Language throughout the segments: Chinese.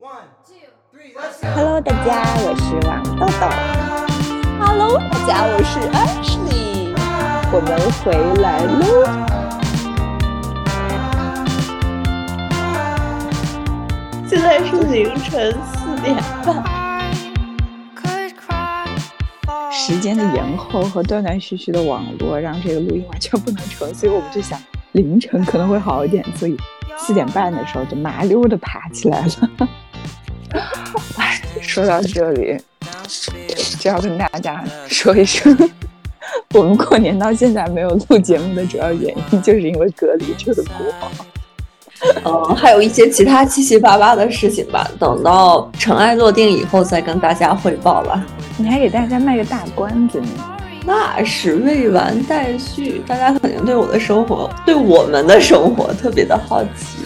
Hello，大家，我是王豆豆。Hello，大家，我是 Ashley。我们回来喽。现在是凌晨四点半。时间的延后和断断续续的网络，让这个录音完全不能成，所以我们就想凌晨可能会好一点，所以四点半的时候就麻溜的爬起来了。哎，说到这里，就要跟大家说一声，我们过年到现在没有录节目的主要原因，就是因为隔离这个锅。嗯，还有一些其他七七八八的事情吧，等到尘埃落定以后再跟大家汇报吧。你还给大家卖个大关子呢？那是未完待续，大家肯定对我的生活，对我们的生活特别的好奇。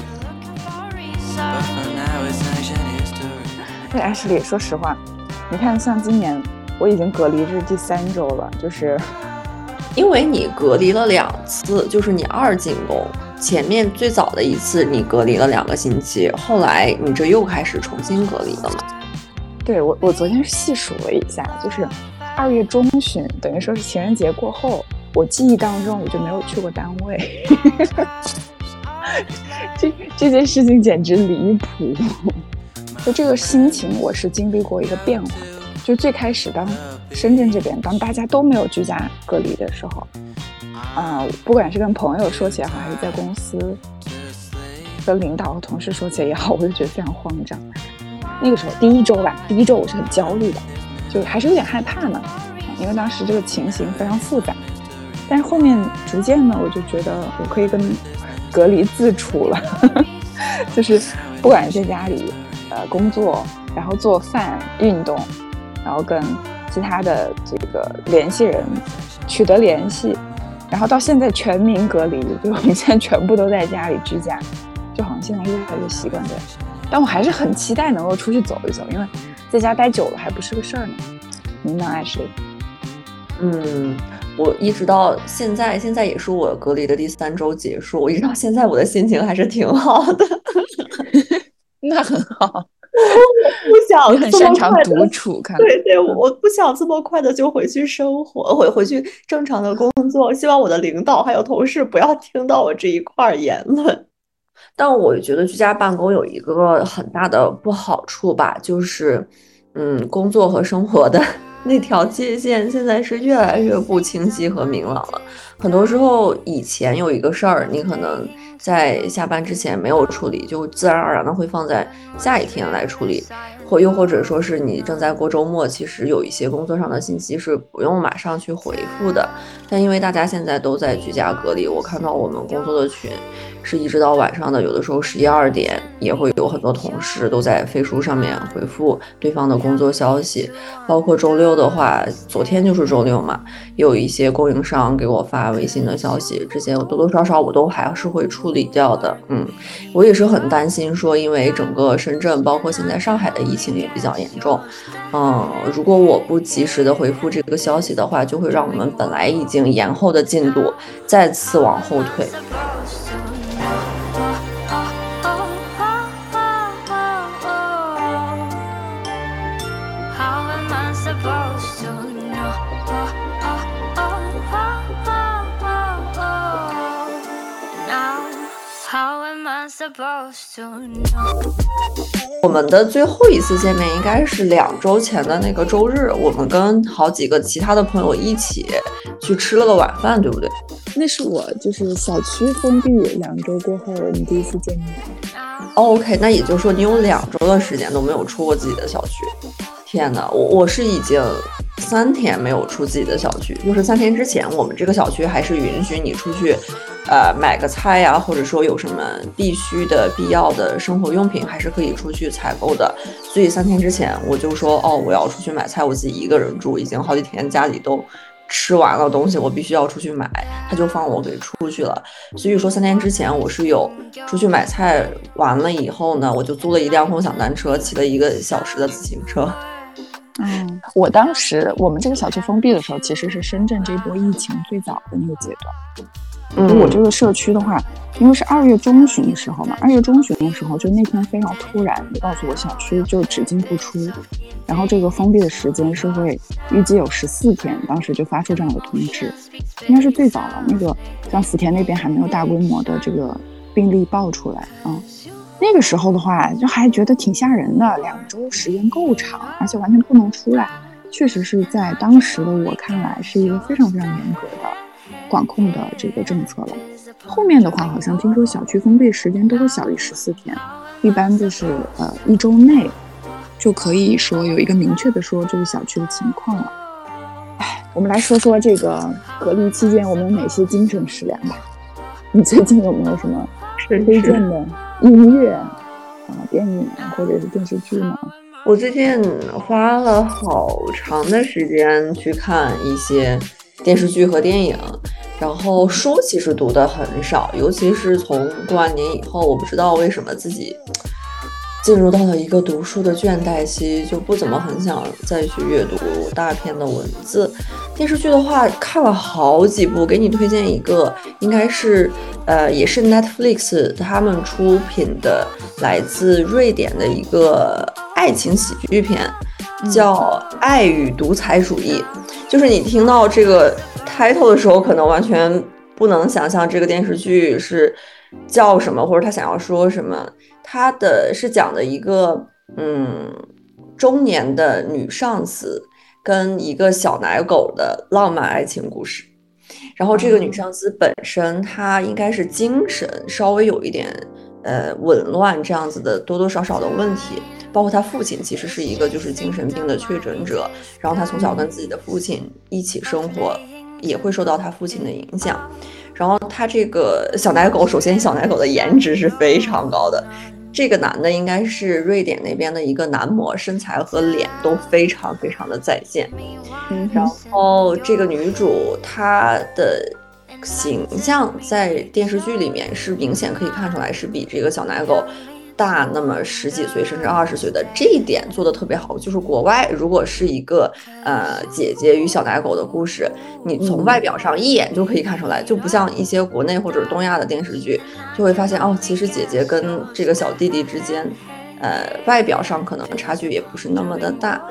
对，艾什里，说实话，你看，像今年我已经隔离这是第三周了，就是 因为你隔离了两次，就是你二进宫，前面最早的一次你隔离了两个星期，后来你这又开始重新隔离了嘛？对我，我昨天细数了一下，就是二月中旬，等于说是情人节过后，我记忆当中我就没有去过单位，这这件事情简直离谱。就这个心情，我是经历过一个变化的。就最开始，当深圳这边当大家都没有居家隔离的时候，啊，不管是跟朋友说起来好，还是在公司跟领导和同事说起来也好，我就觉得非常慌张。那个时候第一周吧，第一周我是很焦虑的，就还是有点害怕呢，因为当时这个情形非常复杂。但是后面逐渐呢，我就觉得我可以跟隔离自处了，就是不管是在家里。呃，工作，然后做饭、运动，然后跟其他的这个联系人取得联系，然后到现在全民隔离，就我们现在全部都在家里居家，就好像现在越来越习惯这样。但我还是很期待能够出去走一走，因为在家待久了还不是个事儿呢。您呢，爱谁？嗯，我一直到现在，现在也是我隔离的第三周结束，我一直到现在我的心情还是挺好的。那很好，我不想很擅长独处，看对对，我不想这么快的就回去生活，回回去正常的工作。希望我的领导还有同事不要听到我这一块言论。但我觉得居家办公有一个很大的不好处吧，就是嗯，工作和生活的那条界限现在是越来越不清晰和明朗了。很多时候，以前有一个事儿，你可能。在下班之前没有处理，就自然而然的会放在下一天来处理，或又或者说是你正在过周末，其实有一些工作上的信息是不用马上去回复的。但因为大家现在都在居家隔离，我看到我们工作的群。是一直到晚上的，有的时候十一二点也会有很多同事都在飞书上面回复对方的工作消息，包括周六的话，昨天就是周六嘛，有一些供应商给我发微信的消息，这些我多多少少我都还是会处理掉的。嗯，我也是很担心说，因为整个深圳，包括现在上海的疫情也比较严重，嗯，如果我不及时的回复这个消息的话，就会让我们本来已经延后的进度再次往后退。我们的最后一次见面应该是两周前的那个周日，我们跟好几个其他的朋友一起去吃了个晚饭，对不对？那是我就是小区封闭两周过后，我们第一次见面。OK，那也就是说你有两周的时间都没有出过自己的小区。天哪，我我是已经三天没有出自己的小区，就是三天之前我们这个小区还是允许你出去。呃，买个菜呀，或者说有什么必须的、必要的生活用品，还是可以出去采购的。所以三天之前我就说，哦，我要出去买菜，我自己一个人住，已经好几天家里都吃完了东西，我必须要出去买，他就放我给出去了。所以说三天之前我是有出去买菜，完了以后呢，我就租了一辆共享单车，骑了一个小时的自行车。嗯，我当时我们这个小区封闭的时候，其实是深圳这波疫情最早的那个阶段。我这个社区的话，因为是二月中旬的时候嘛，二月中旬的时候，就那天非常突然，就告诉我小区就只进不出，然后这个封闭的时间是会预计有十四天，当时就发出这样的通知，应该是最早了。那个像福田那边还没有大规模的这个病例爆出来啊，那个时候的话就还觉得挺吓人的，两周时间够长，而且完全不能出来，确实是在当时的我看来是一个非常非常严格的。管控的这个政策了，后面的话好像听说小区封闭时间都会小于十四天，一般就是呃一周内就可以说有一个明确的说这个小区的情况了。哎，我们来说说这个隔离期间我们有哪些精神食粮吧。你最近有没有什么推荐的音乐啊、电影或者是电视剧呢？我最近花了好长的时间去看一些电视剧和电影。然后书其实读的很少，尤其是从过完年以后，我不知道为什么自己进入到了一个读书的倦怠期，就不怎么很想再去阅读大片的文字。电视剧的话，看了好几部，给你推荐一个，应该是呃，也是 Netflix 他们出品的，来自瑞典的一个爱情喜剧片，叫《爱与独裁主义》。就是你听到这个。开头的时候可能完全不能想象这个电视剧是叫什么，或者他想要说什么。他的是讲的一个嗯中年的女上司跟一个小奶狗的浪漫爱情故事。然后这个女上司本身她应该是精神稍微有一点呃紊乱这样子的多多少少的问题，包括她父亲其实是一个就是精神病的确诊者，然后她从小跟自己的父亲一起生活。也会受到他父亲的影响，然后他这个小奶狗，首先小奶狗的颜值是非常高的，这个男的应该是瑞典那边的一个男模，身材和脸都非常非常的在线。然后这个女主她的形象在电视剧里面是明显可以看出来是比这个小奶狗。大那么十几岁甚至二十岁的这一点做的特别好，就是国外如果是一个呃姐姐与小奶狗的故事，你从外表上一眼就可以看出来，就不像一些国内或者东亚的电视剧，就会发现哦，其实姐姐跟这个小弟弟之间，呃，外表上可能差距也不是那么的大，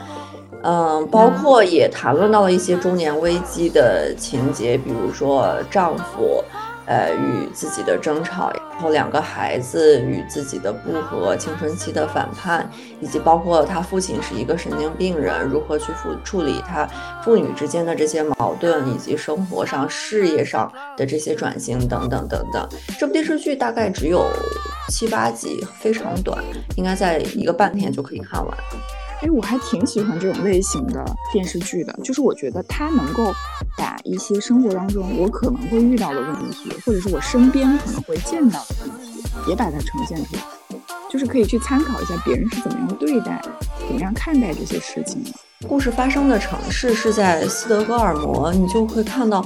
嗯，包括也谈论到了一些中年危机的情节，比如说丈夫。呃，与自己的争吵，然后两个孩子与自己的不和，青春期的反叛，以及包括他父亲是一个神经病人，如何去处处理他父女之间的这些矛盾，以及生活上、事业上的这些转型等等等等。这部电视剧大概只有七八集，非常短，应该在一个半天就可以看完。哎，我还挺喜欢这种类型的电视剧的，就是我觉得它能够把一些生活当中我可能会遇到的问题，或者是我身边可能会见到的问题，也把它呈现出来，就是可以去参考一下别人是怎么样对待、怎么样看待这些事情的。故事发生的城市是在斯德哥尔摩，你就会看到，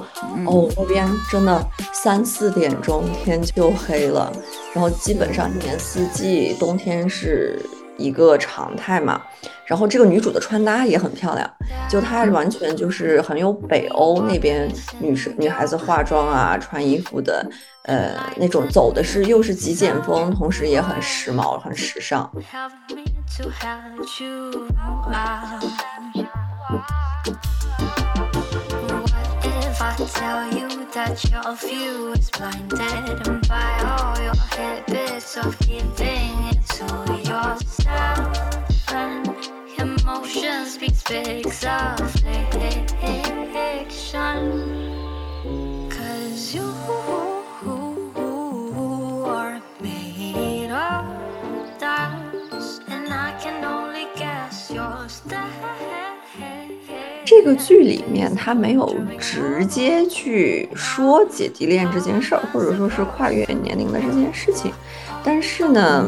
哦，那边真的三四点钟天就黑了，然后基本上一年四季，冬天是。一个常态嘛，然后这个女主的穿搭也很漂亮，就她完全就是很有北欧那边女生女孩子化妆啊、穿衣服的，呃，那种走的是又是极简风，同时也很时髦、很时尚。I tell you that your view is blinded by all your habits of giving it to yourself and emotions speaks big affliction. 这个剧里面，他没有直接去说姐弟恋这件事儿，或者说是跨越年龄的这件事情，但是呢，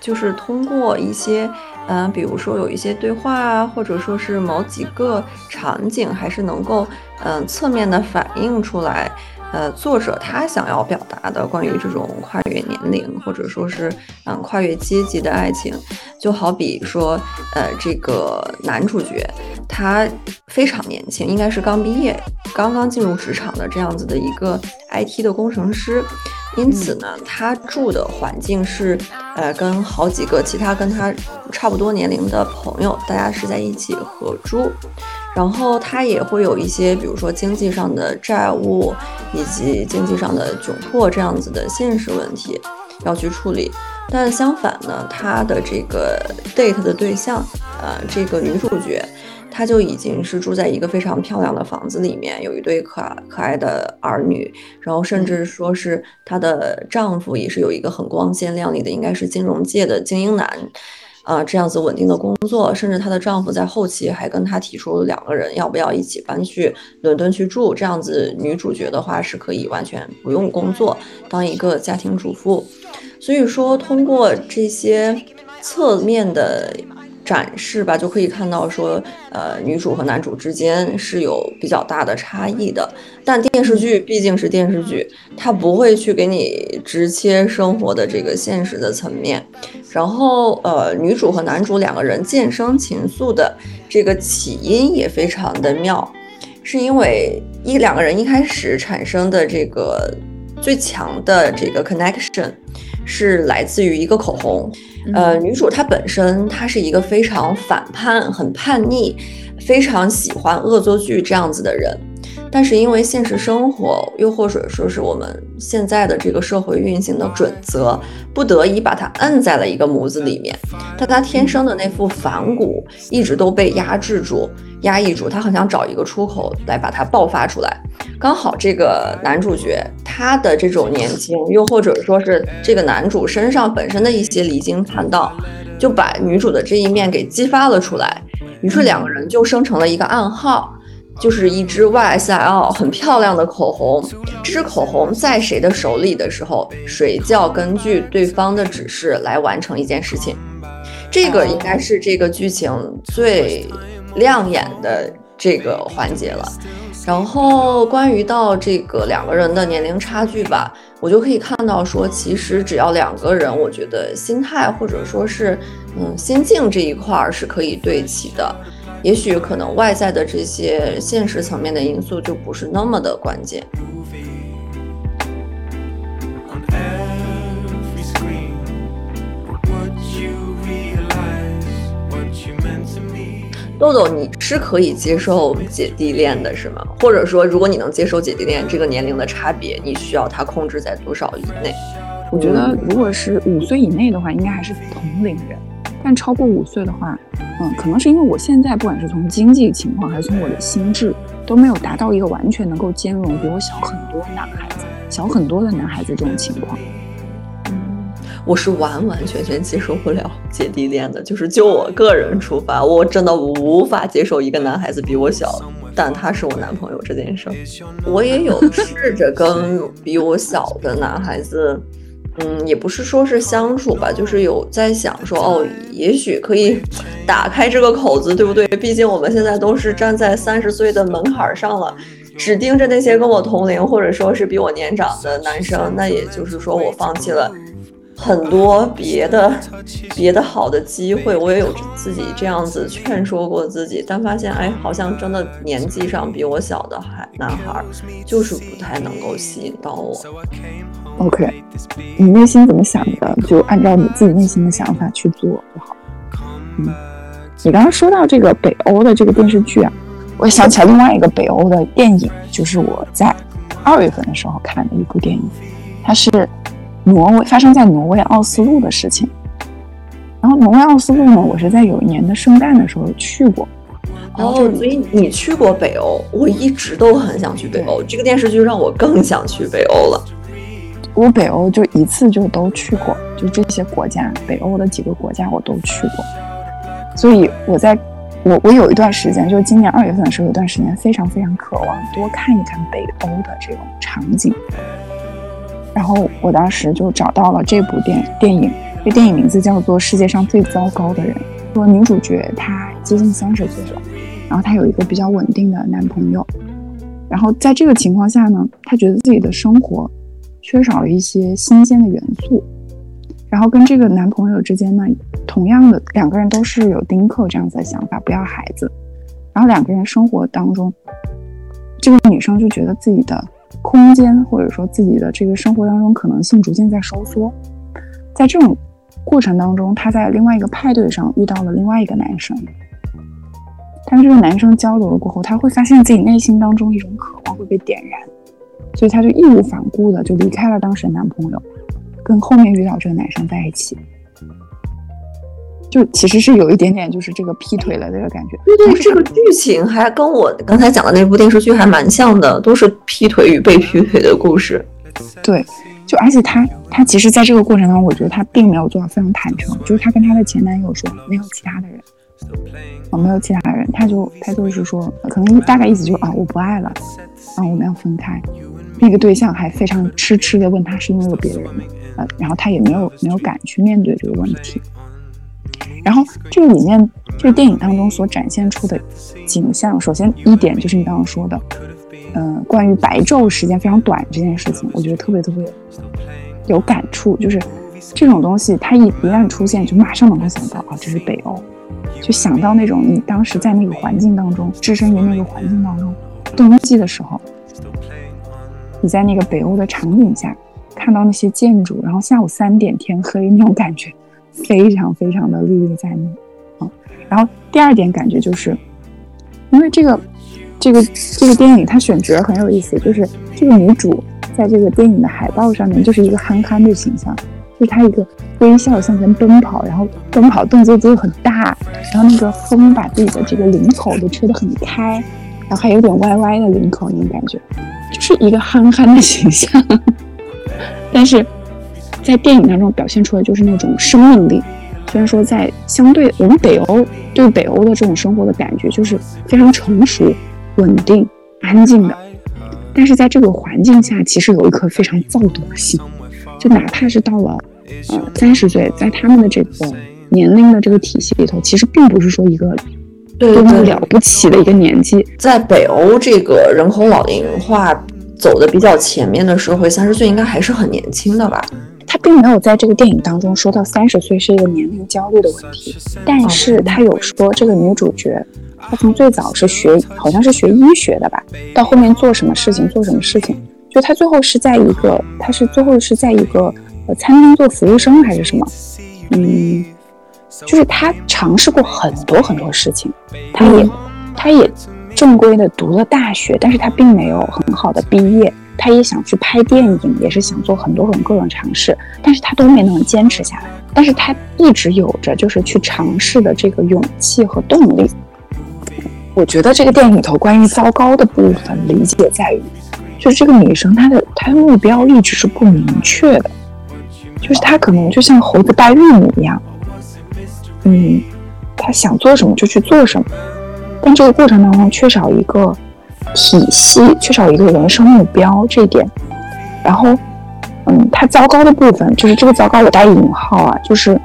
就是通过一些，嗯，比如说有一些对话啊，或者说是某几个场景，还是能够，嗯，侧面的反映出来，呃，作者他想要表达的关于这种跨越年龄或者说是嗯跨越阶级的爱情，就好比说，呃，这个男主角他非常年轻，应该是刚毕业、刚刚进入职场的这样子的一个 IT 的工程师。因此呢，他住的环境是，呃，跟好几个其他跟他差不多年龄的朋友，大家是在一起合住，然后他也会有一些，比如说经济上的债务以及经济上的窘迫这样子的现实问题要去处理。但相反呢，他的这个 date 的对象，呃，这个女主角。她就已经是住在一个非常漂亮的房子里面，有一对可可爱的儿女，然后甚至说是她的丈夫也是有一个很光鲜亮丽的，应该是金融界的精英男，啊，这样子稳定的工作，甚至她的丈夫在后期还跟她提出两个人要不要一起搬去伦敦去住，这样子女主角的话是可以完全不用工作，当一个家庭主妇。所以说，通过这些侧面的。展示吧，就可以看到说，呃，女主和男主之间是有比较大的差异的。但电视剧毕竟是电视剧，它不会去给你直切生活的这个现实的层面。然后，呃，女主和男主两个人渐生情愫的这个起因也非常的妙，是因为一两个人一开始产生的这个最强的这个 connection 是来自于一个口红。呃，女主她本身她是一个非常反叛、很叛逆、非常喜欢恶作剧这样子的人，但是因为现实生活，又或者说是我们现在的这个社会运行的准则，不得已把她摁在了一个模子里面，但她天生的那副反骨一直都被压制住。压抑住，他很想找一个出口来把它爆发出来。刚好这个男主角他的这种年轻，又或者说是这个男主身上本身的一些离经叛道，就把女主的这一面给激发了出来。于是两个人就生成了一个暗号，就是一支 YSL 很漂亮的口红。这支口红在谁的手里的时候，谁就要根据对方的指示来完成一件事情。这个应该是这个剧情最。亮眼的这个环节了，然后关于到这个两个人的年龄差距吧，我就可以看到说，其实只要两个人，我觉得心态或者说是嗯心境这一块儿是可以对齐的，也许可能外在的这些现实层面的因素就不是那么的关键。豆豆，你是可以接受姐弟恋的，是吗？或者说，如果你能接受姐弟恋这个年龄的差别，你需要它控制在多少以内？我觉得，如果是五岁以内的话，应该还是同龄人；但超过五岁的话，嗯，可能是因为我现在不管是从经济情况，还是从我的心智，都没有达到一个完全能够兼容比我小很多男孩子、小很多的男孩子这种情况。嗯我是完完全全接受不了姐弟恋的，就是就我个人出发，我真的无法接受一个男孩子比我小，但他是我男朋友这件事。我也有试着跟比我小的男孩子，嗯，也不是说是相处吧，就是有在想说，哦，也许可以打开这个口子，对不对？毕竟我们现在都是站在三十岁的门槛上了，只盯着那些跟我同龄或者说是比我年长的男生，那也就是说我放弃了。很多别的别的好的机会，我也有自己这样子劝说过自己，但发现哎，好像真的年纪上比我小的孩男孩，就是不太能够吸引到我。OK，你内心怎么想的，就按照你自己内心的想法去做就好。嗯，你刚刚说到这个北欧的这个电视剧啊，我想起来另外一个北欧的电影，就是我在二月份的时候看的一部电影，它是。挪威发生在挪威奥斯陆的事情，然后挪威奥斯陆呢，我是在有一年的圣诞的时候去过。哦，所以你去过北欧，我一直都很想去北欧。这个电视剧让我更想去北欧了。我北欧就一次就都去过，就这些国家，北欧的几个国家我都去过。所以我在我我有一段时间，就是今年二月份的时候，有一段时间非常非常渴望多看一看北欧的这种场景。然后我当时就找到了这部电电影，这电影名字叫做《世界上最糟糕的人》。说女主角她接近三十岁了，然后她有一个比较稳定的男朋友，然后在这个情况下呢，她觉得自己的生活缺少了一些新鲜的元素。然后跟这个男朋友之间呢，同样的两个人都是有丁克这样子的想法，不要孩子。然后两个人生活当中，这个女生就觉得自己的空间或者说自己的这个生活当中可能性逐渐在收缩。在这种过程当中，她在另外一个派对上遇到了另外一个男生。但这个男生交流了过后，她会发现自己内心当中一种渴望会被点燃，所以她就义无反顾的就离开了当时的男朋友。跟后面遇到这个男生在一起，就其实是有一点点就是这个劈腿了这个感觉。对对，这个剧情还跟我刚才讲的那部电视剧还蛮像的，都是劈腿与被劈腿的故事。对，就而且他他其实在这个过程当中，我觉得他并没有做到非常坦诚，就是他跟他的前男友说没有其他的人，哦，没有其他的人，他就他就是说，可能大概意思就是啊，我不爱了，啊，我们要分开。那个对象还非常痴痴的问他是因为有别人吗？呃，然后他也没有没有敢去面对这个问题。然后这个里面这个电影当中所展现出的景象，首先一点就是你刚刚说的，嗯，关于白昼时间非常短这件事情，我觉得特别特别有感触。就是这种东西，它一一旦出现，就马上能够想到啊，这是北欧，就想到那种你当时在那个环境当中，置身于那个环境当中，冬季的时候，你在那个北欧的场景下。看到那些建筑，然后下午三点天黑那种感觉，非常非常的历历在目啊。然后第二点感觉就是，因为这个这个这个电影它选角很有意思，就是这个女主在这个电影的海报上面就是一个憨憨的形象，就是她一个微笑向前奔跑，然后奔跑动作就很大，然后那个风把自己的这个领口都吹得很开，然后还有点歪歪的领口那种感觉，就是一个憨憨的形象。但是在电影当中表现出来就是那种生命力。虽然说在相对我们北欧对北欧的这种生活的感觉就是非常成熟、稳定、安静的，但是在这个环境下，其实有一颗非常躁动的心。就哪怕是到了呃三十岁，在他们的这个年龄的这个体系里头，其实并不是说一个多么了不起的一个年纪。在北欧这个人口老龄化。走的比较前面的社会，三十岁应该还是很年轻的吧？他并没有在这个电影当中说到三十岁是一个年龄焦虑的问题，但是他有说这个女主角，她从最早是学，好像是学医学的吧，到后面做什么事情做什么事情，就她最后是在一个，她是最后是在一个呃餐厅做服务生还是什么？嗯，就是她尝试过很多很多事情，她也，她也。正规的读了大学，但是他并没有很好的毕业。他也想去拍电影，也是想做很多种各种尝试，但是他都没能坚持下来。但是他一直有着就是去尝试的这个勇气和动力。我觉得这个电影里头关于糟糕的部分理解在于，就是这个女生她的她的目标一直是不明确的，就是她可能就像猴子掰玉米一样，嗯，她想做什么就去做什么。但这个过程当中缺少一个体系，缺少一个人生目标这一点。然后，嗯，他糟糕的部分就是这个糟糕，我带引号啊，就是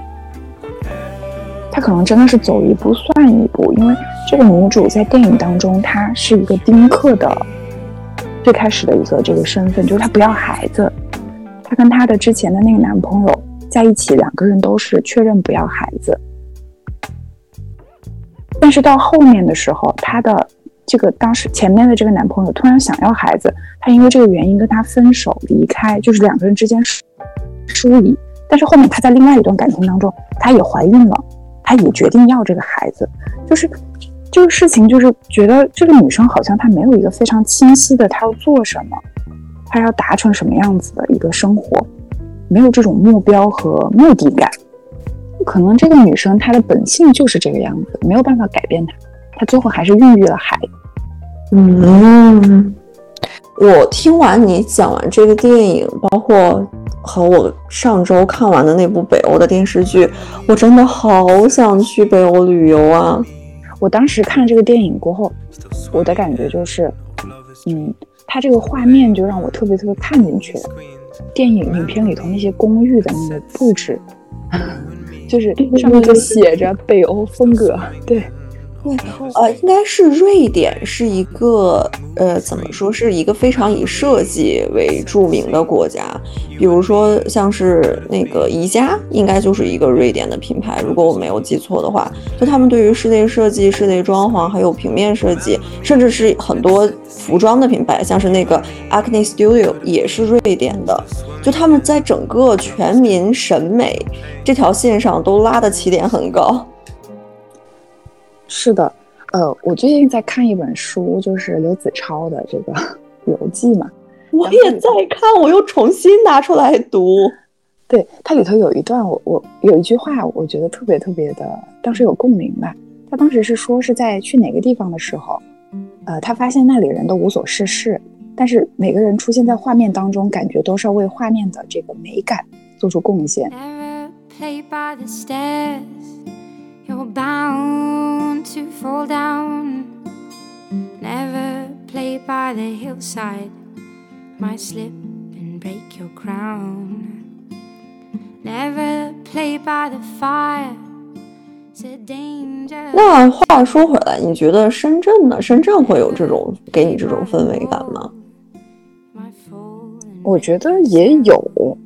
他可能真的是走一步算一步。因为这个女主在电影当中，她是一个丁克的最开始的一个这个身份，就是她不要孩子。她跟她的之前的那个男朋友在一起，两个人都是确认不要孩子。但是到后面的时候，她的这个当时前面的这个男朋友突然想要孩子，他因为这个原因跟他分手离开，就是两个人之间疏疏离。但是后面她在另外一段感情当中，她也怀孕了，她也决定要这个孩子。就是这个事情，就是觉得这个女生好像她没有一个非常清晰的她要做什么，她要达成什么样子的一个生活，没有这种目标和目的感。可能这个女生她的本性就是这个样子，没有办法改变她。她最后还是孕育了孩子。嗯，我听完你讲完这个电影，包括和我上周看完的那部北欧的电视剧，我真的好想去北欧旅游啊！我当时看这个电影过后，我的感觉就是，嗯，它这个画面就让我特别特别看进去了。电影影片里头那些公寓的那个布置。就是上面就写着北欧风格，对，对，呃，应该是瑞典是一个，呃，怎么说是一个非常以设计为著名的国家。比如说，像是那个宜家，应该就是一个瑞典的品牌，如果我没有记错的话。就他们对于室内设计、室内装潢，还有平面设计，甚至是很多服装的品牌，像是那个 Acne Studio 也是瑞典的。就他们在整个全民审美这条线上都拉的起点很高。是的，呃，我最近在看一本书，就是刘子超的这个游记嘛。我也在看，我又重新拿出来读。对，它里头有一段，我我有一句话，我觉得特别特别的，当时有共鸣吧。他当时是说是在去哪个地方的时候，呃，他发现那里人都无所事事，但是每个人出现在画面当中，感觉都是要为画面的这个美感做出贡献。Bound to fall down. Never play by the hillside, might slip and break your crown. Never play by the fire. 那话说回来，你觉得深圳呢？深圳会有这种给你这种氛围感吗？我觉得也有，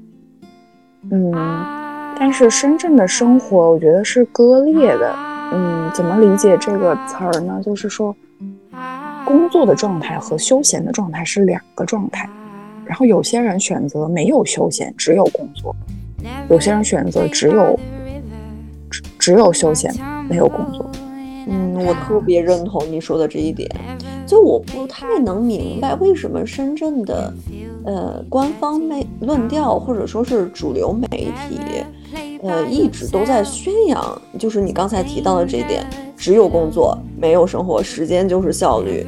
嗯。但是深圳的生活，我觉得是割裂的。嗯，怎么理解这个词儿呢？就是说，工作的状态和休闲的状态是两个状态。然后有些人选择没有休闲，只有工作；有些人选择只有只只有休闲，没有工作。嗯，我特别认同你说的这一点。就我不太能明白，为什么深圳的呃官方媒论调，或者说是主流媒体。呃，一直都在宣扬，就是你刚才提到的这一点，只有工作没有生活，时间就是效率，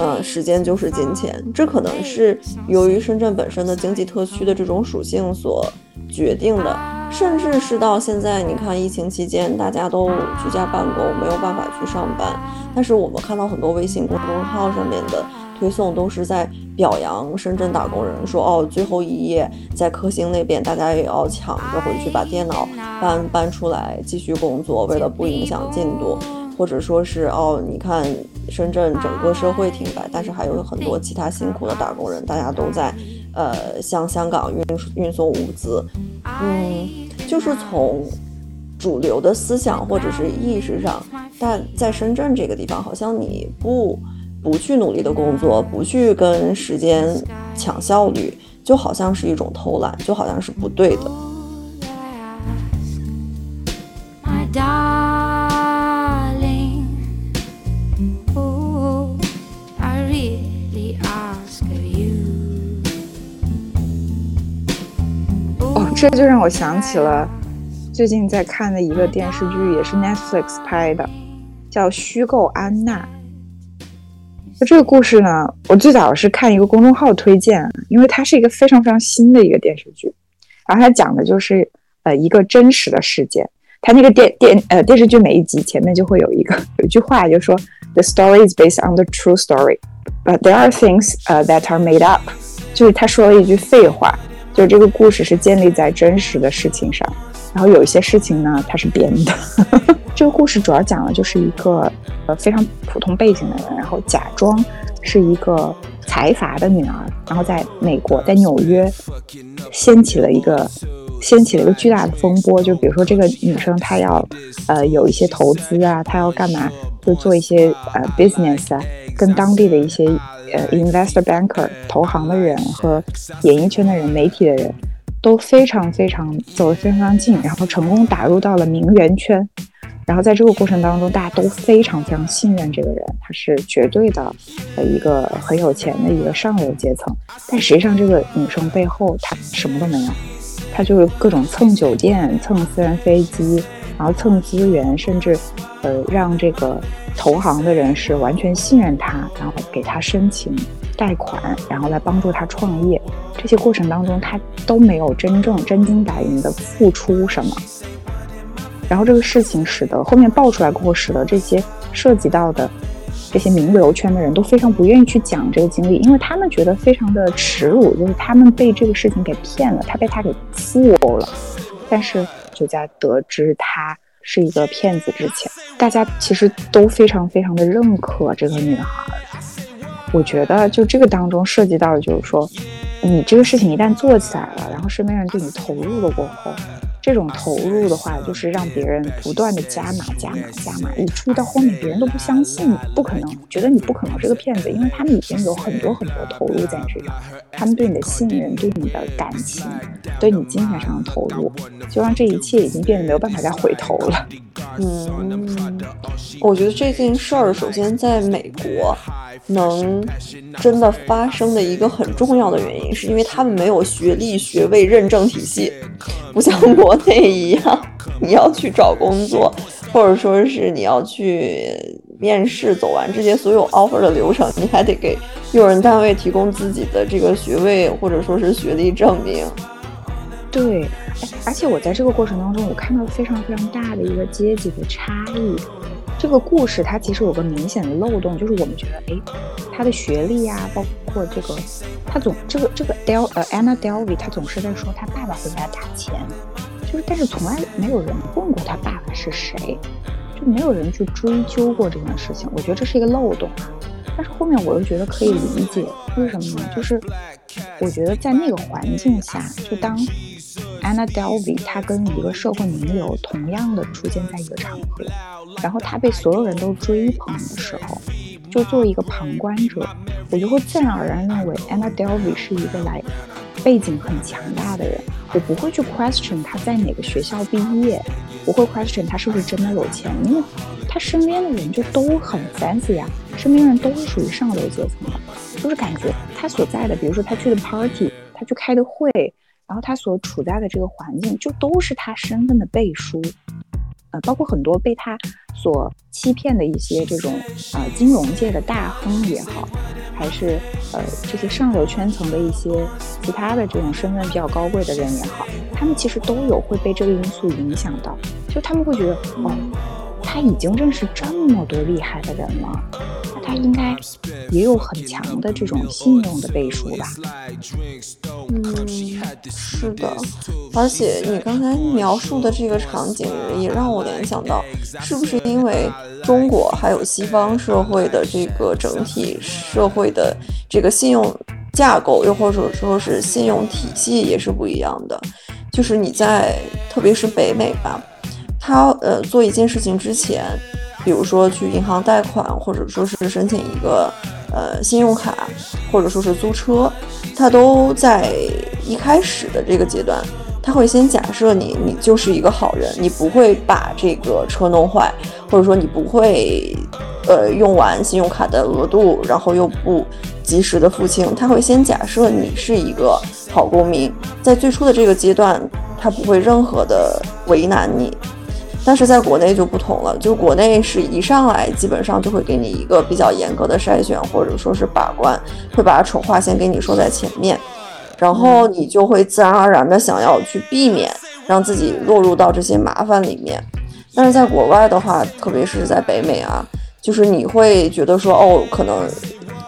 嗯，时间就是金钱。这可能是由于深圳本身的经济特区的这种属性所决定的，甚至是到现在，你看疫情期间大家都居家办公，没有办法去上班，但是我们看到很多微信公众号上面的。推送都是在表扬深圳打工人，说哦，最后一页在科兴那边，大家也要抢着回去把电脑搬搬出来继续工作，为了不影响进度，或者说是哦，你看深圳整个社会停摆，但是还有很多其他辛苦的打工人，大家都在呃向香港运运送物资，嗯，就是从主流的思想或者是意识上，但在深圳这个地方，好像你不。不去努力的工作，不去跟时间抢效率，就好像是一种偷懒，就好像是不对的。这就让我想起了最近在看的一个电视剧，也是 Netflix 拍的，叫《虚构安娜》。这个故事呢，我最早是看一个公众号推荐，因为它是一个非常非常新的一个电视剧，然后它讲的就是呃一个真实的事件。它那个电电呃电视剧每一集前面就会有一个有一句话，就说 The story is based on the true story, but there are things 呃 that are made up。就是他说了一句废话，就这个故事是建立在真实的事情上，然后有一些事情呢它是编的。这个故事主要讲的就是一个呃非常普通背景的人，然后假装是一个财阀的女儿，然后在美国，在纽约掀起了一个掀起了一个巨大的风波。就比如说这个女生她要呃有一些投资啊，她要干嘛，就做一些呃 business 啊，跟当地的一些呃 investor banker 投行的人和演艺圈的人、媒体的人都非常非常走得非常近，然后成功打入到了名媛圈。然后在这个过程当中，大家都非常非常信任这个人，他是绝对的呃一个很有钱的一个上流阶层。但实际上，这个女生背后她什么都没有，他就是各种蹭酒店、蹭私人飞机，然后蹭资源，甚至呃让这个投行的人是完全信任他，然后给他申请贷款，然后来帮助他创业。这些过程当中，他都没有真正真金白银的付出什么。然后这个事情使得后面爆出来过后，使得这些涉及到的这些名流圈的人都非常不愿意去讲这个经历，因为他们觉得非常的耻辱，就是他们被这个事情给骗了，他被他给忽悠了。但是就在得知他是一个骗子之前，大家其实都非常非常的认可这个女孩。我觉得就这个当中涉及到的就是说，你这个事情一旦做起来了，然后身边人对你投入了过后。这种投入的话，就是让别人不断的加码、加码、加码，以至于到后面别人都不相信你，不可能，觉得你不可能是个骗子，因为他们已经有很多很多投入在你身上，他们对你的信任、对你的感情、对你精神上的投入，就让这一切已经变得没有办法再回头了。嗯，我觉得这件事儿，首先在美国能真的发生的一个很重要的原因，是因为他们没有学历、学位认证体系，不像国。国内一样，你要去找工作，或者说是你要去面试，走完这些所有 offer 的流程，你还得给用人单位提供自己的这个学位或者说是学历证明。对，而且我在这个过程当中，我看到非常非常大的一个阶级的差异。这个故事它其实有个明显的漏洞，就是我们觉得，哎，他的学历呀，包括这个，他总这个这个 Del 呃 Anna Delvey，他总是在说他爸爸会给他打钱。就是，但是从来没有人问过他爸爸是谁，就没有人去追究过这件事情。我觉得这是一个漏洞啊。但是后面我又觉得可以理解，为什么呢？就是我觉得在那个环境下，就当 Anna Delvey 她跟一个社会名流同样的出现在一个场合，然后她被所有人都追捧的时候，就作为一个旁观者，我就会自然而然认为 Anna Delvey 是一个来背景很强大的人。我不会去 question 他在哪个学校毕业，不会 question 他是不是真的有钱，因为他身边的人就都很 fancy 呀，身边人都是属于上流阶层的，就是感觉他所在的，比如说他去的 party，他去开的会，然后他所处在的这个环境，就都是他身份的背书。呃，包括很多被他所欺骗的一些这种呃金融界的大亨也好，还是呃这些上流圈层的一些其他的这种身份比较高贵的人也好，他们其实都有会被这个因素影响到，就他们会觉得哦，他已经认识这么多厉害的人了，他应该也有很强的这种信用的背书吧。嗯，是的，而且你刚才描述的这个场景也让我联想到，是不是因为中国还有西方社会的这个整体社会的这个信用架构，又或者说是信用体系也是不一样的？就是你在特别是北美吧，他呃做一件事情之前，比如说去银行贷款，或者说是申请一个。呃，信用卡或者说是租车，他都在一开始的这个阶段，他会先假设你，你就是一个好人，你不会把这个车弄坏，或者说你不会，呃，用完信用卡的额度，然后又不及时的付清，他会先假设你是一个好公民，在最初的这个阶段，他不会任何的为难你。但是在国内就不同了，就国内是一上来基本上就会给你一个比较严格的筛选，或者说是把关，会把丑话先给你说在前面，然后你就会自然而然的想要去避免让自己落入到这些麻烦里面。但是在国外的话，特别是在北美啊，就是你会觉得说，哦，可能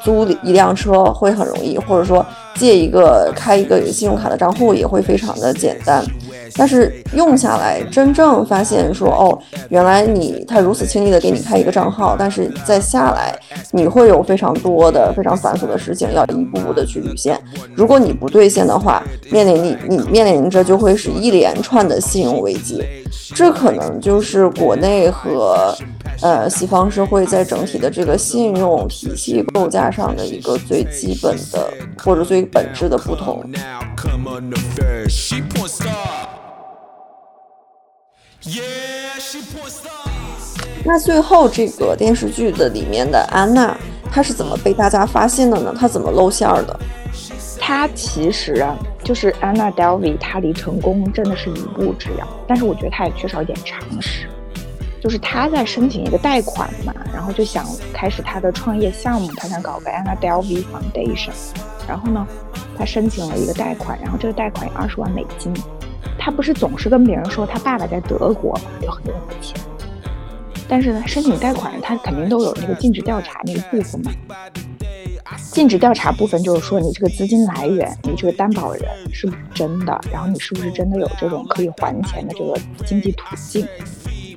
租一辆车会很容易，或者说借一个开一个信用卡的账户也会非常的简单。但是用下来，真正发现说，哦，原来你他如此轻易的给你开一个账号，但是再下来，你会有非常多的非常繁琐的事情要一步步的去兑现。如果你不兑现的话，面临你你面临着就会是一连串的信用危机。这可能就是国内和呃西方社会在整体的这个信用体系构架上的一个最基本的或者最本质的不同。那最后这个电视剧的里面的安娜，她是怎么被大家发现的呢？她怎么露馅儿的？她其实啊，就是安娜· v 维，她离成功真的是一步之遥。但是我觉得她也缺少一点常识。就是她在申请一个贷款嘛，然后就想开始她的创业项目，她想搞个安娜· v 维 Foundation。然后呢，她申请了一个贷款，然后这个贷款有二十万美金。他不是总是跟别人说他爸爸在德国有很多很多钱，但是呢，申请贷款他肯定都有那个尽职调查那个部分嘛。尽职调查部分就是说你这个资金来源，你这个担保人是不是真的，然后你是不是真的有这种可以还钱的这个经济途径。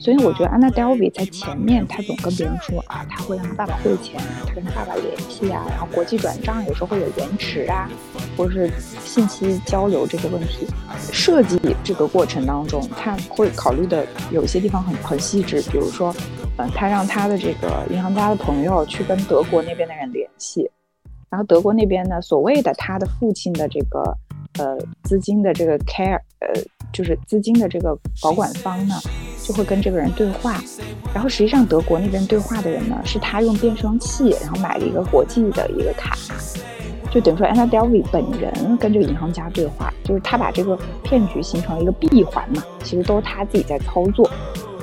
所以我觉得安娜·戴维在前面，她总跟别人说啊，她会让爸爸汇钱，她跟爸爸联系啊，然后国际转账有时候会有延迟啊，或者是信息交流这个问题。设计这个过程当中，他会考虑的有一些地方很很细致，比如说，呃，他让他的这个银行家的朋友去跟德国那边的人联系，然后德国那边呢，所谓的他的父亲的这个呃资金的这个 care，呃，就是资金的这个保管方呢，就会跟这个人对话，然后实际上德国那边对话的人呢，是他用变声器，然后买了一个国际的一个卡。就等于说，Anna Delvey 本人跟这个银行家对话，就是他把这个骗局形成了一个闭环嘛，其实都是他自己在操作。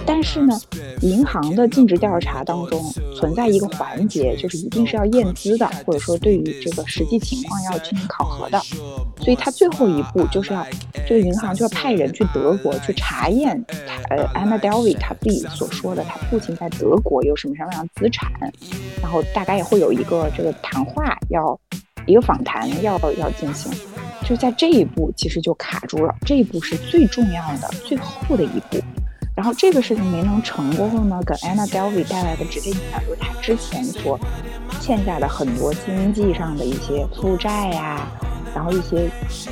但是呢，银行的尽职调查当中存在一个环节，就是一定是要验资的，或者说对于这个实际情况要进行考核的。所以他最后一步就是要这个银行就要派人去德国去查验，呃，Anna Delvey 他自己所说的他父亲在德国有什么什么样的资产，然后大概也会有一个这个谈话要。一个访谈要要进行，就在这一步其实就卡住了。这一步是最重要的、最后的一步。然后这个事情没能成功后呢，给 Anna Delvey 带来的直接影响就是他之前所欠下的很多经济上的一些负债呀，然后一些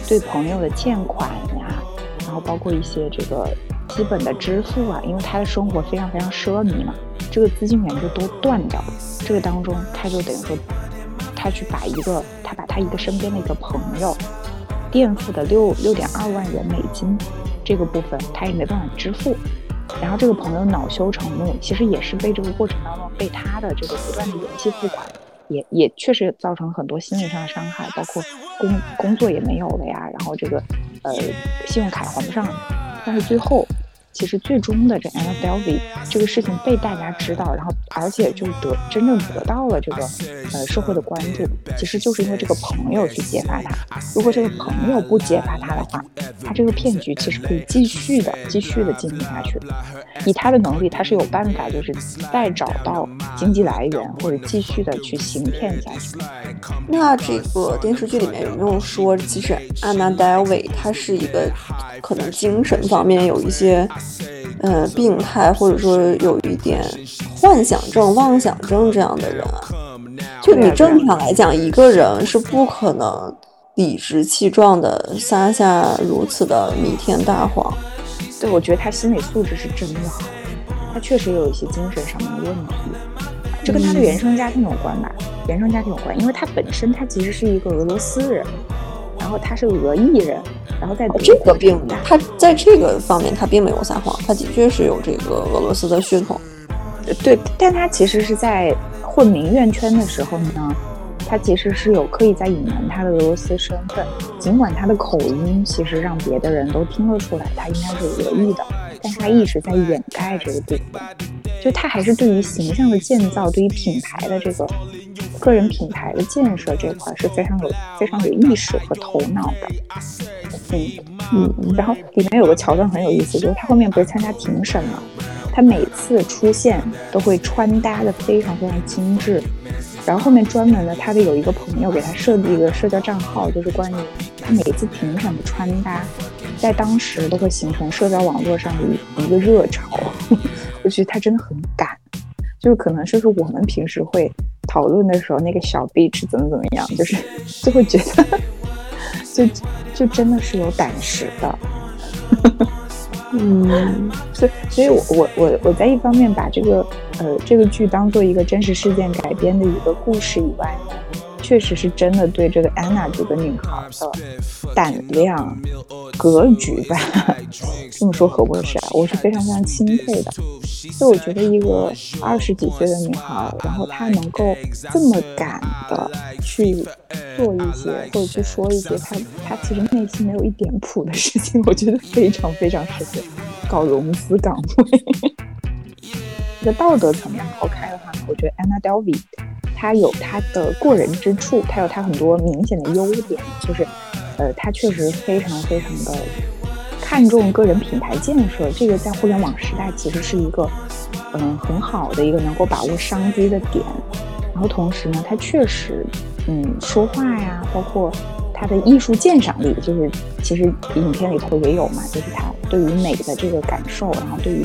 对朋友的欠款呀，然后包括一些这个基本的支付啊，因为他的生活非常非常奢靡嘛，这个资金源就都断掉了。这个当中他就等于说。他去把一个，他把他一个身边的一个朋友垫付的六六点二万元美金这个部分，他也没办法支付。然后这个朋友恼羞成怒，其实也是被这个过程当中被他的这个不断的延期付款，也也确实造成很多心理上的伤害，包括工工作也没有了呀，然后这个呃信用卡还不上，但是最后。其实最终的这 Anna Delvey 这个事情被大家知道，然后而且就得真正得到了这个呃社会的关注，其实就是因为这个朋友去揭发他。如果这个朋友不揭发他的话，他这个骗局其实可以继续的、继续的进行下去。以他的能力，他是有办法，就是再找到经济来源或者继续的去行骗下去。那这个电视剧里面有没有说，其实 Anna Delvey 他是一个可能精神方面有一些？呃，病态或者说有一点幻想症、妄想症这样的人啊，就你正常来讲，一个人是不可能理直气壮的撒下如此的弥天大谎。对，我觉得他心理素质是真的好，他确实有一些精神上面的问题，这跟他的原生家庭有关吧？原生家庭有关，因为他本身他其实是一个俄罗斯人。然后他是俄裔人，然后在这个病，他在这个方面他并没有撒谎，他的确是有这个俄罗斯的血统。对，但他其实是在混民怨圈的时候呢，他其实是有刻意在隐瞒他的俄罗斯身份，尽管他的口音其实让别的人都听得出来他应该是俄裔的，但他一直在掩盖这个部分，就他还是对于形象的建造，对于品牌的这个。个人品牌的建设这块是非常有非常有意识和头脑的，嗯嗯，然后里面有个桥段很有意思，就是他后面不是参加庭审嘛，他每次出现都会穿搭的非常非常精致，然后后面专门的他的有一个朋友给他设计一个社交账号，就是关于他每一次庭审的穿搭，在当时都会形成社交网络上的一一个热潮，我觉得他真的很敢，就是可能就是我们平时会。讨论的时候，那个小 bitch 怎么怎么样，就是 就会觉得，就就真的是有胆识的，嗯，所以所以，我我我我在一方面把这个呃这个剧当做一个真实事件改编的一个故事以外。确实是真的对这个安娜这个女孩的胆量、格局吧，这么说合不合适啊？我是非常非常钦佩的。就我觉得一个二十几岁的女孩，然后她能够这么敢的去做一些或者去说一些她她其实内心没有一点谱的事情，我觉得非常非常适合搞融资岗位。一个道德层面抛开的话呢，我觉得 Anna Delvey。他有他的过人之处，他有他很多明显的优点，就是，呃，他确实非常非常的看重个人品牌建设，这个在互联网时代其实是一个，嗯，很好的一个能够把握商机的点。然后同时呢，他确实，嗯，说话呀，包括他的艺术鉴赏力，就是其实影片里头也有嘛，就是他对于美的这个感受，然后对于。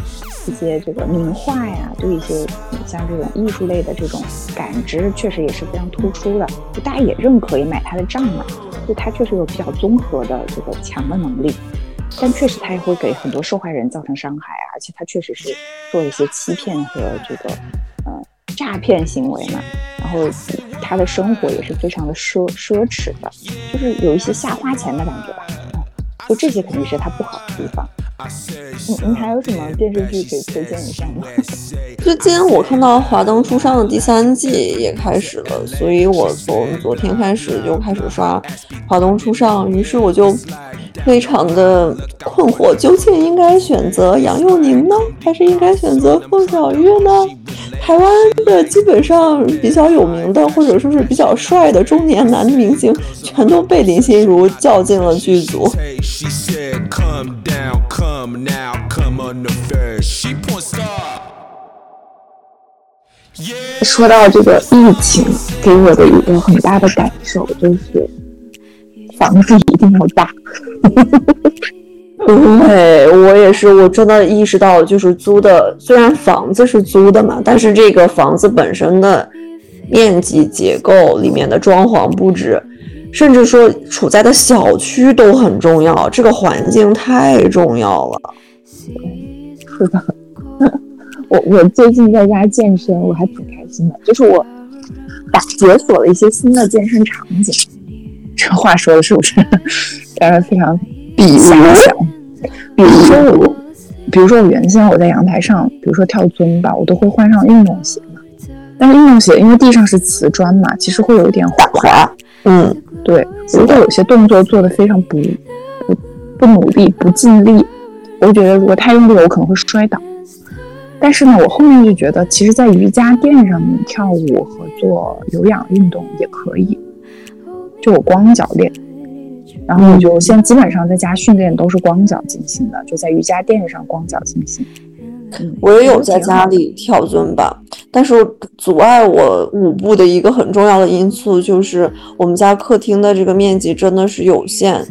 一些这个名画呀，对一些像这种艺术类的这种感知，确实也是非常突出的。就大家也认可，也买他的账嘛。就他确实有比较综合的这个强的能力，但确实他也会给很多受害人造成伤害啊，而且他确实是做一些欺骗和这个呃诈骗行为嘛。然后他的生活也是非常的奢奢侈的，就是有一些瞎花钱的感觉吧。就这些肯定是他不好的地方。你你还有什么电视剧可以推荐一下吗？最近我看到《华灯初上》的第三季也开始了，所以我从昨天开始就开始刷《华灯初上》，于是我就非常的困惑，究竟应该选择杨佑宁呢，还是应该选择凤小岳呢？台湾的基本上比较有名的，或者说是比较帅的中年男明星，全都被林心如叫进了剧组。说到这个疫情，给我的一个很大的感受就是，房子一定要大。对我也是，我真的意识到，就是租的，虽然房子是租的嘛，但是这个房子本身的面积结构、里面的装潢布置，甚至说处在的小区都很重要，这个环境太重要了。是的，我我最近在家健身，我还挺开心的，就是我打解锁了一些新的健身场景。这话说的是不是 让人非常？比如，比如说我，比如说我原先我在阳台上，比如说跳尊吧，我都会换上运动鞋嘛。但是运动鞋因为地上是瓷砖嘛，其实会有一点滑滑。嗯，对。如果有些动作做的非常不不不努力、不尽力，我觉得如果太用力了，我可能会摔倒。但是呢，我后面就觉得，其实，在瑜伽垫上面跳舞和做有氧运动也可以，就我光脚练。然后我就现在基本上在家训练都是光脚进行的，就在瑜伽垫上光脚进行。我也有在家里跳尊吧，但是阻碍我舞步的一个很重要的因素就是我们家客厅的这个面积真的是有限，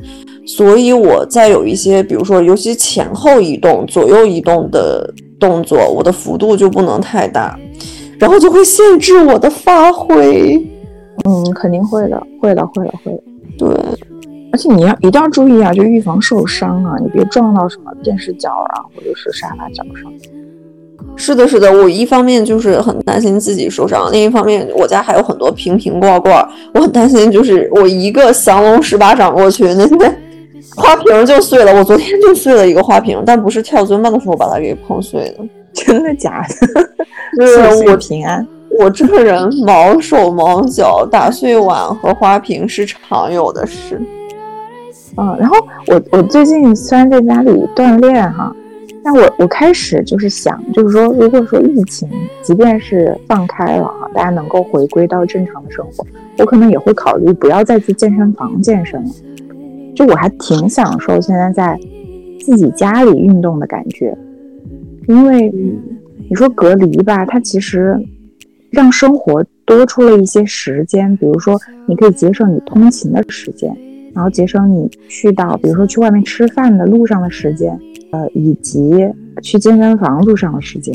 所以我在有一些，比如说尤其前后移动、左右移动的动作，我的幅度就不能太大，然后就会限制我的发挥。嗯，肯定会的，会的，会的，会的，对。而且你要一定要注意啊，就预防受伤啊，你别撞到什么电视角啊，或者是沙发角上。是的，是的，我一方面就是很担心自己受伤，另一方面我家还有很多瓶瓶罐罐，我很担心就是我一个降龙十八掌过去，那那 花瓶就碎了。我昨天就碎了一个花瓶，但不是跳尊巴的时候把它给碰碎的。真的假的？就是我平安。我这个人毛手毛脚，打碎碗和花瓶是常有的事。嗯，然后我我最近虽然在家里锻炼哈，但我我开始就是想，就是说，如果说疫情即便是放开了哈，大家能够回归到正常的生活，我可能也会考虑不要再去健身房健身了。就我还挺享受现在在自己家里运动的感觉，因为你说隔离吧，它其实让生活多出了一些时间，比如说你可以节省你通勤的时间。然后节省你去到，比如说去外面吃饭的路上的时间，呃，以及去健身房路上的时间，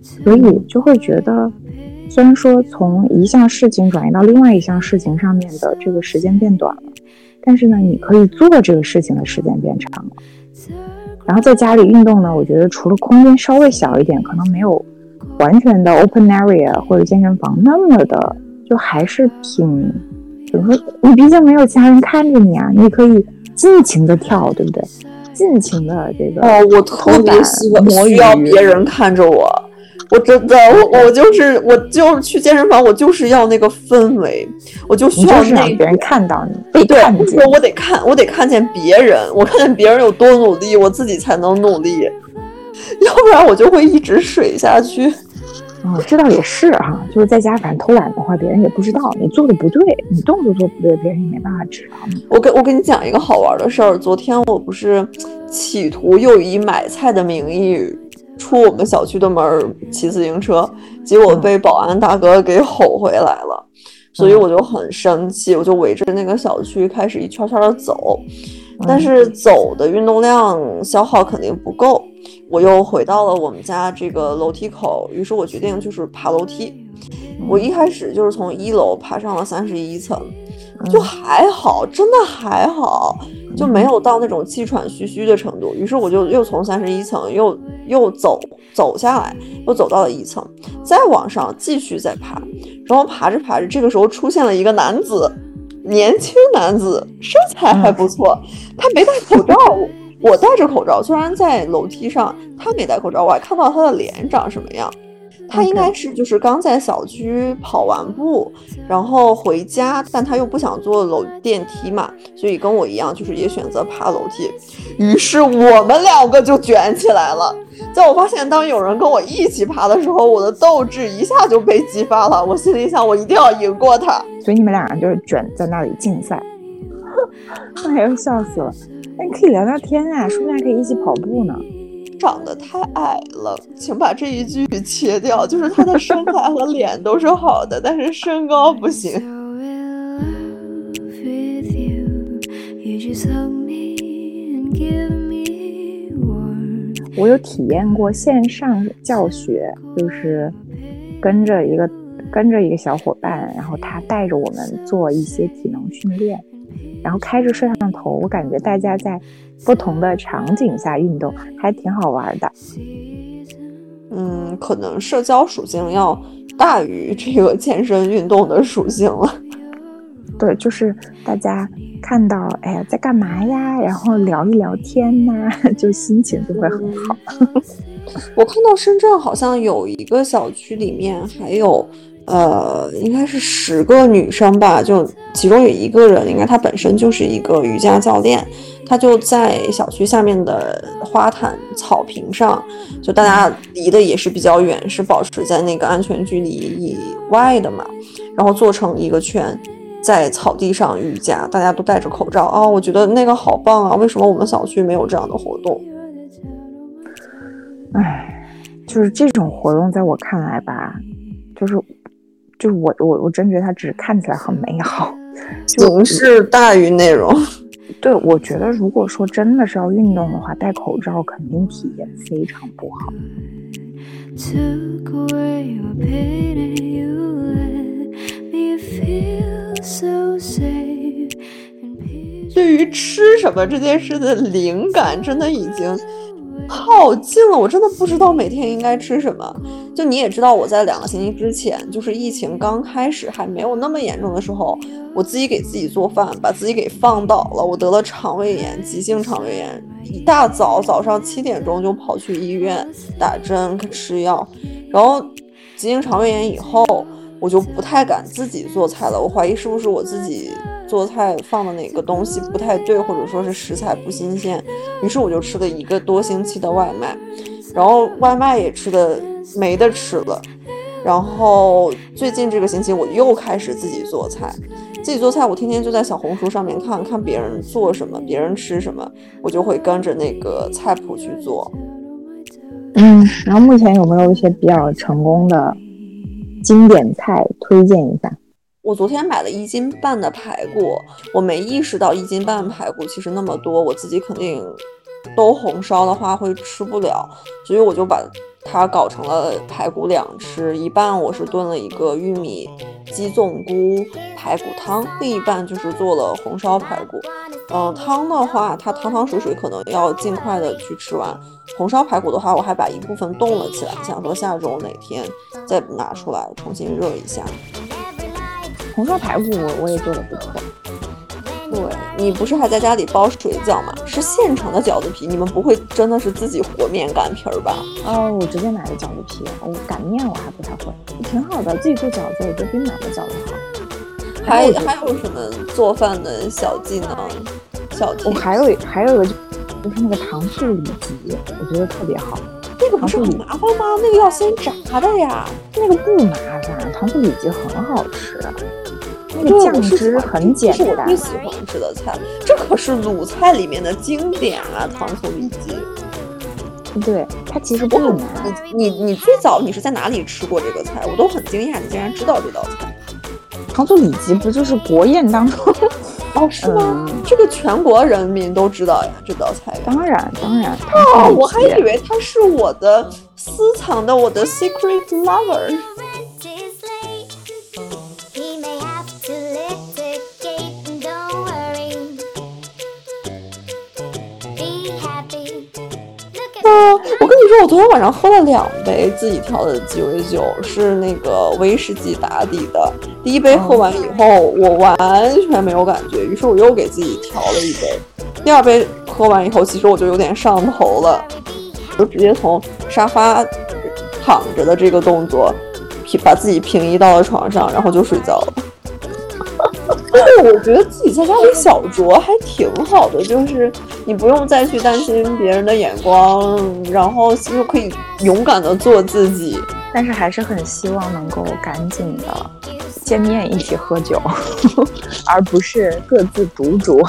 所以就会觉得，虽然说从一项事情转移到另外一项事情上面的这个时间变短了，但是呢，你可以做这个事情的时间变长了。然后在家里运动呢，我觉得除了空间稍微小一点，可能没有完全的 open area 或者健身房那么的，就还是挺。怎么说，你毕竟没有其他人看着你啊，你可以尽情的跳，对不对？尽情的这个哦，我特别喜欢需要别人看着我，我真的，我我就是我就是去健身房，我就是要那个氛围，我就需要让别人看到你，被对，说我得看，我得看见别人，我看见别人有多努力，我自己才能努力，要不然我就会一直水下去。啊，这倒也是哈，就是在家反正偷懒的话，别人也不知道你做的不对，你动作做不对，别人也没办法知道。我跟我跟你讲一个好玩的事儿，昨天我不是企图又以买菜的名义出我们小区的门骑自行车，结果被保安大哥给吼回来了，所以我就很生气，我就围着那个小区开始一圈圈的走，但是走的运动量消耗肯定不够。我又回到了我们家这个楼梯口，于是我决定就是爬楼梯。我一开始就是从一楼爬上了三十一层，就还好，真的还好，就没有到那种气喘吁吁的程度。于是我就又从三十一层又又走走下来，又走到了一层，再往上继续再爬。然后爬着爬着，这个时候出现了一个男子，年轻男子，身材还不错，他没戴口罩。我戴着口罩，虽然在楼梯上，他没戴口罩，我还看到他的脸长什么样。他应该是就是刚在小区跑完步，然后回家，但他又不想坐楼电梯嘛，所以跟我一样，就是也选择爬楼梯。于是我们两个就卷起来了。在我发现当有人跟我一起爬的时候，我的斗志一下就被激发了。我心里想，我一定要赢过他。所以你们俩就是卷在那里竞赛，哎呦，笑死了。那你可以聊聊天啊，说不定还可以一起跑步呢。长得太矮了，请把这一句切掉。就是他的身材和脸都是好的，但是身高不行。我有体验过线上教学，就是跟着一个跟着一个小伙伴，然后他带着我们做一些体能训练。然后开着摄像头，我感觉大家在不同的场景下运动还挺好玩的。嗯，可能社交属性要大于这个健身运动的属性了。对，就是大家看到，哎呀，在干嘛呀？然后聊一聊天呐，就心情就会很好。我看到深圳好像有一个小区里面还有。呃，应该是十个女生吧，就其中有一个人，应该她本身就是一个瑜伽教练，她就在小区下面的花坛草坪上，就大家离的也是比较远，是保持在那个安全距离以外的嘛，然后做成一个圈，在草地上瑜伽，大家都戴着口罩啊，我觉得那个好棒啊，为什么我们小区没有这样的活动？唉，就是这种活动，在我看来吧，就是。就我我我真觉得它只是看起来很美好，形式大于内容。对，我觉得如果说真的是要运动的话，戴口罩肯定体验非常不好。对于吃什么这件事的灵感，真的已经。耗尽了，我真的不知道每天应该吃什么。就你也知道，我在两个星期之前，就是疫情刚开始还没有那么严重的时候，我自己给自己做饭，把自己给放倒了。我得了肠胃炎，急性肠胃炎，一大早早上七点钟就跑去医院打针吃药，然后急性肠胃炎以后，我就不太敢自己做菜了。我怀疑是不是我自己。做菜放的哪个东西不太对，或者说是食材不新鲜，于是我就吃了一个多星期的外卖，然后外卖也吃的没得吃了。然后最近这个星期我又开始自己做菜，自己做菜我天天就在小红书上面看看别人做什么，别人吃什么，我就会跟着那个菜谱去做。嗯，然后目前有没有一些比较成功的经典菜推荐一下？我昨天买了一斤半的排骨，我没意识到一斤半排骨其实那么多，我自己肯定都红烧的话会吃不了，所以我就把它搞成了排骨两吃，一半我是炖了一个玉米鸡纵菇排骨汤，另一半就是做了红烧排骨。嗯，汤的话它汤汤水水，可能要尽快的去吃完。红烧排骨的话，我还把一部分冻了起来，想说下周哪天再拿出来重新热一下。红烧排骨我我也做的不错，对你不是还在家里包水饺吗？是现成的饺子皮，你们不会真的是自己和面擀皮儿吧？哦，我直接买的饺子皮，我擀面我还不太会，挺好的，自己做饺子我觉得比买的饺子好。还还有什么做饭的小技能？小技我还有还有一个就是那个糖醋里脊，我觉得特别好。那个不是很麻烦吗？那个要先炸的呀。那个不麻烦，糖醋里脊很好吃。那个酱汁很简单，是我最喜欢吃的菜。这可是鲁菜里面的经典啊，糖醋里脊。对，它其实不难。你你你最早你是在哪里吃过这个菜？我都很惊讶，你竟然知道这道菜。糖醋里脊不就是国宴当中哦，是吗？这个全国人民都知道呀，这道菜。当然，当然。哦，我还以为它是我的私藏的，我的 secret lover。我昨天晚上喝了两杯自己调的鸡尾酒，是那个威士忌打底的。第一杯喝完以后，我完全没有感觉，于是我又给自己调了一杯。第二杯喝完以后，其实我就有点上头了，就直接从沙发躺着的这个动作，平把自己平移到了床上，然后就睡觉了。我觉得自己在家里小酌还挺好的，就是你不用再去担心别人的眼光，然后又可以勇敢的做自己。但是还是很希望能够赶紧的见面一起喝酒，而不是各自独酌。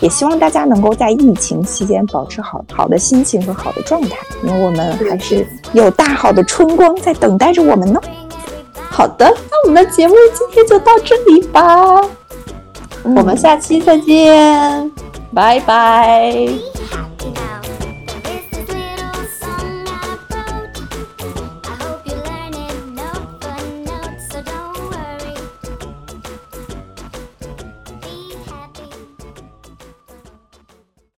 也希望大家能够在疫情期间保持好好的心情和好的状态，因为我们还是有大好的春光在等待着我们呢。好的，那我们的节目今天就到这里吧。我们下期再见，Bye bye.